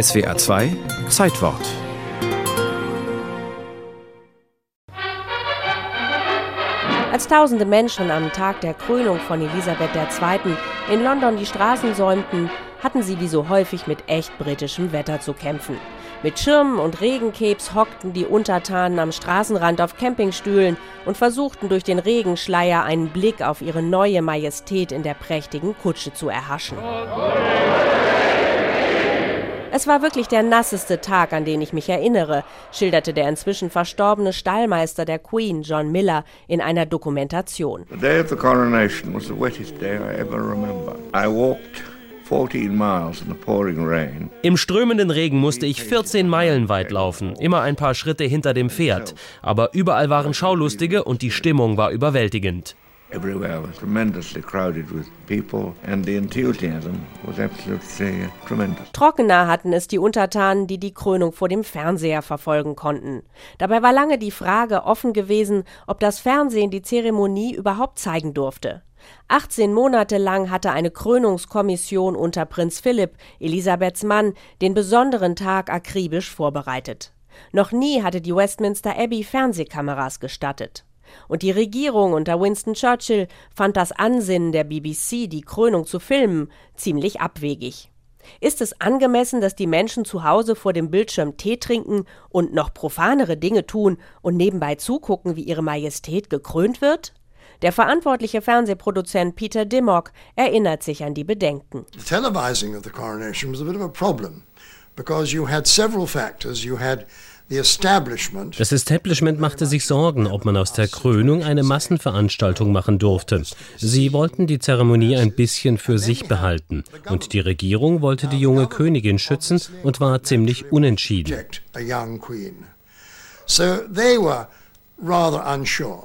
SWA 2 Zeitwort Als tausende Menschen am Tag der Krönung von Elisabeth II. in London die Straßen säumten, hatten sie wie so häufig mit echt britischem Wetter zu kämpfen. Mit Schirmen und Regenkebs hockten die Untertanen am Straßenrand auf Campingstühlen und versuchten durch den Regenschleier einen Blick auf ihre neue Majestät in der prächtigen Kutsche zu erhaschen. Es war wirklich der nasseste Tag, an den ich mich erinnere, schilderte der inzwischen verstorbene Stallmeister der Queen, John Miller, in einer Dokumentation. The day of the coronation was the wettest day I ever remember. I walked im strömenden Regen musste ich 14 Meilen weit laufen, immer ein paar Schritte hinter dem Pferd. Aber überall waren Schaulustige und die Stimmung war überwältigend. Everywhere was tremendously crowded with people and the enthusiasm was absolutely tremendous. Trockener hatten es die Untertanen, die die Krönung vor dem Fernseher verfolgen konnten. Dabei war lange die Frage offen gewesen, ob das Fernsehen die Zeremonie überhaupt zeigen durfte. 18 Monate lang hatte eine Krönungskommission unter Prinz Philipp, Elisabeths Mann, den besonderen Tag akribisch vorbereitet. Noch nie hatte die Westminster Abbey Fernsehkameras gestattet. Und die Regierung unter Winston Churchill fand das Ansinnen der BBC, die Krönung zu filmen, ziemlich abwegig. Ist es angemessen, dass die Menschen zu Hause vor dem Bildschirm Tee trinken und noch profanere Dinge tun und nebenbei zugucken, wie ihre Majestät gekrönt wird? Der verantwortliche Fernsehproduzent Peter Dimmock erinnert sich an die Bedenken. The televising of the coronation was a bit of a problem because you had several factors. You had das Establishment machte sich Sorgen, ob man aus der Krönung eine Massenveranstaltung machen durfte. Sie wollten die Zeremonie ein bisschen für sich behalten. Und die Regierung wollte die junge Königin schützen und war ziemlich unentschieden.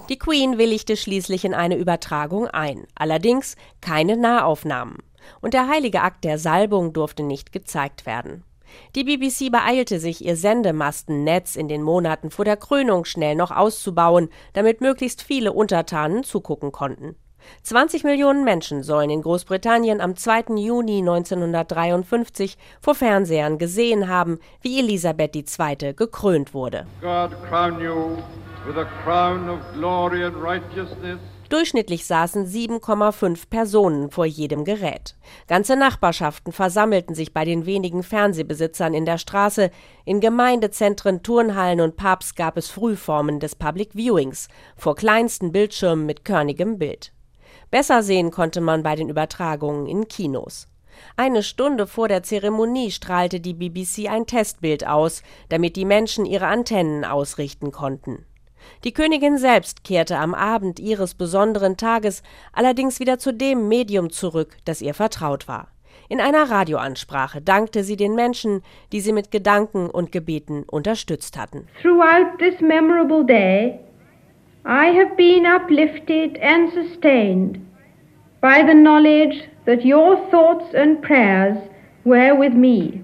Die Queen willigte schließlich in eine Übertragung ein, allerdings keine Nahaufnahmen. Und der heilige Akt der Salbung durfte nicht gezeigt werden. Die BBC beeilte sich, ihr Sendemastennetz in den Monaten vor der Krönung schnell noch auszubauen, damit möglichst viele Untertanen zugucken konnten. 20 Millionen Menschen sollen in Großbritannien am 2. Juni 1953 vor Fernsehern gesehen haben, wie Elisabeth II. gekrönt wurde. God crown you with a crown of glory and righteousness. Durchschnittlich saßen 7,5 Personen vor jedem Gerät. Ganze Nachbarschaften versammelten sich bei den wenigen Fernsehbesitzern in der Straße. In Gemeindezentren, Turnhallen und Pubs gab es Frühformen des Public Viewings vor kleinsten Bildschirmen mit körnigem Bild. Besser sehen konnte man bei den Übertragungen in Kinos. Eine Stunde vor der Zeremonie strahlte die BBC ein Testbild aus, damit die Menschen ihre Antennen ausrichten konnten. Die Königin selbst kehrte am Abend ihres besonderen Tages allerdings wieder zu dem Medium zurück, das ihr vertraut war. In einer Radioansprache dankte sie den Menschen, die sie mit Gedanken und Gebeten unterstützt hatten. Throughout this memorable day, I have been uplifted and sustained by the knowledge that your thoughts and prayers were with me.